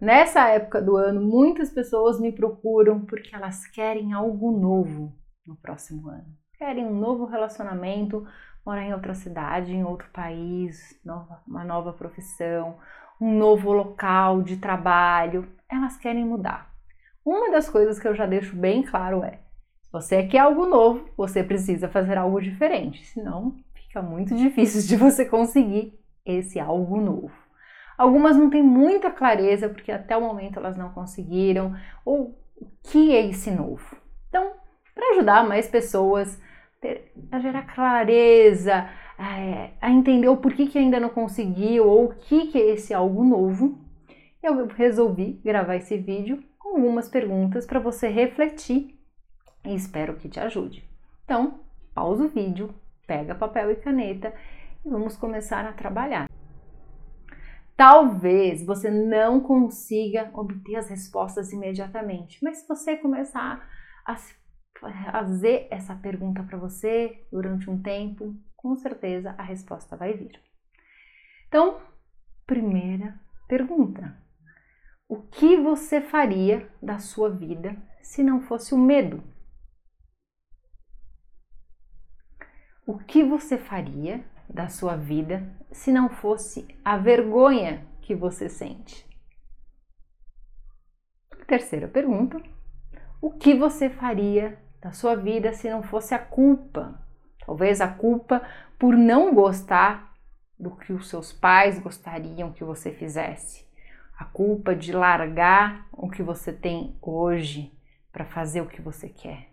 nessa época do ano, muitas pessoas me procuram porque elas querem algo novo no próximo ano. Querem um novo relacionamento, morar em outra cidade, em outro país, nova, uma nova profissão, um novo local de trabalho. Elas querem mudar. Uma das coisas que eu já deixo bem claro é: se você quer algo novo, você precisa fazer algo diferente, senão fica muito difícil de você conseguir esse algo novo. Algumas não têm muita clareza porque até o momento elas não conseguiram, ou o que é esse novo? Então, para ajudar mais pessoas a gerar clareza, a, a entender o porquê que ainda não conseguiu ou o que, que é esse algo novo, eu resolvi gravar esse vídeo com algumas perguntas para você refletir e espero que te ajude. Então, pausa o vídeo, pega papel e caneta e vamos começar a trabalhar. Talvez você não consiga obter as respostas imediatamente, mas se você começar a fazer essa pergunta para você durante um tempo, com certeza a resposta vai vir. Então, primeira pergunta: o que você faria da sua vida se não fosse o medo? O que você faria da sua vida se não fosse a vergonha que você sente? Terceira pergunta: o que você faria da sua vida se não fosse a culpa? Talvez a culpa por não gostar do que os seus pais gostariam que você fizesse. A culpa de largar o que você tem hoje para fazer o que você quer.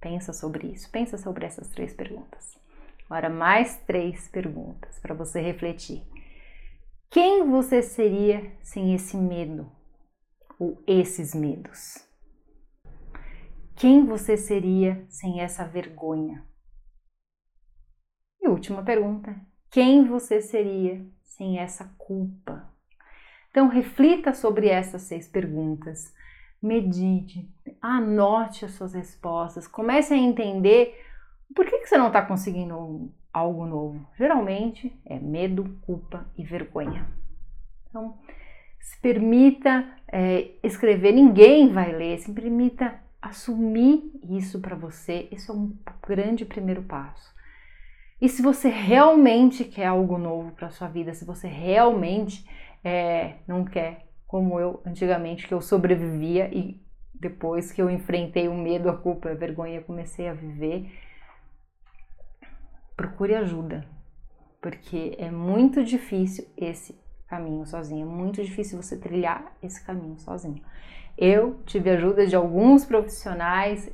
Pensa sobre isso, pensa sobre essas três perguntas. Agora, mais três perguntas para você refletir. Quem você seria sem esse medo ou esses medos? Quem você seria sem essa vergonha? E última pergunta: quem você seria sem essa culpa? Então, reflita sobre essas seis perguntas medite, anote as suas respostas, comece a entender por que, que você não está conseguindo algo novo. Geralmente é medo, culpa e vergonha. Então, se permita é, escrever, ninguém vai ler, se permita assumir isso para você. Isso é um grande primeiro passo. E se você realmente quer algo novo para sua vida, se você realmente é, não quer como eu antigamente, que eu sobrevivia e depois que eu enfrentei o medo, a culpa, a vergonha, comecei a viver. Procure ajuda, porque é muito difícil esse caminho sozinho, é muito difícil você trilhar esse caminho sozinho. Eu tive ajuda de alguns profissionais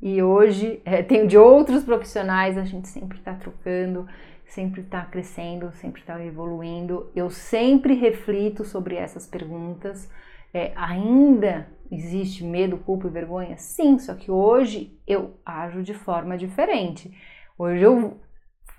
e hoje é, tenho de outros profissionais, a gente sempre está trocando sempre está crescendo, sempre está evoluindo. Eu sempre reflito sobre essas perguntas. É, ainda existe medo, culpa e vergonha? Sim, só que hoje eu ajo de forma diferente. Hoje eu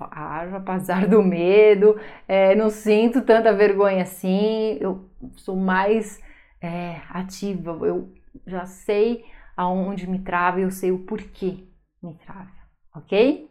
ajo apesar do medo, é, não sinto tanta vergonha assim, eu sou mais é, ativa, eu já sei aonde me trava eu sei o porquê me trava, ok?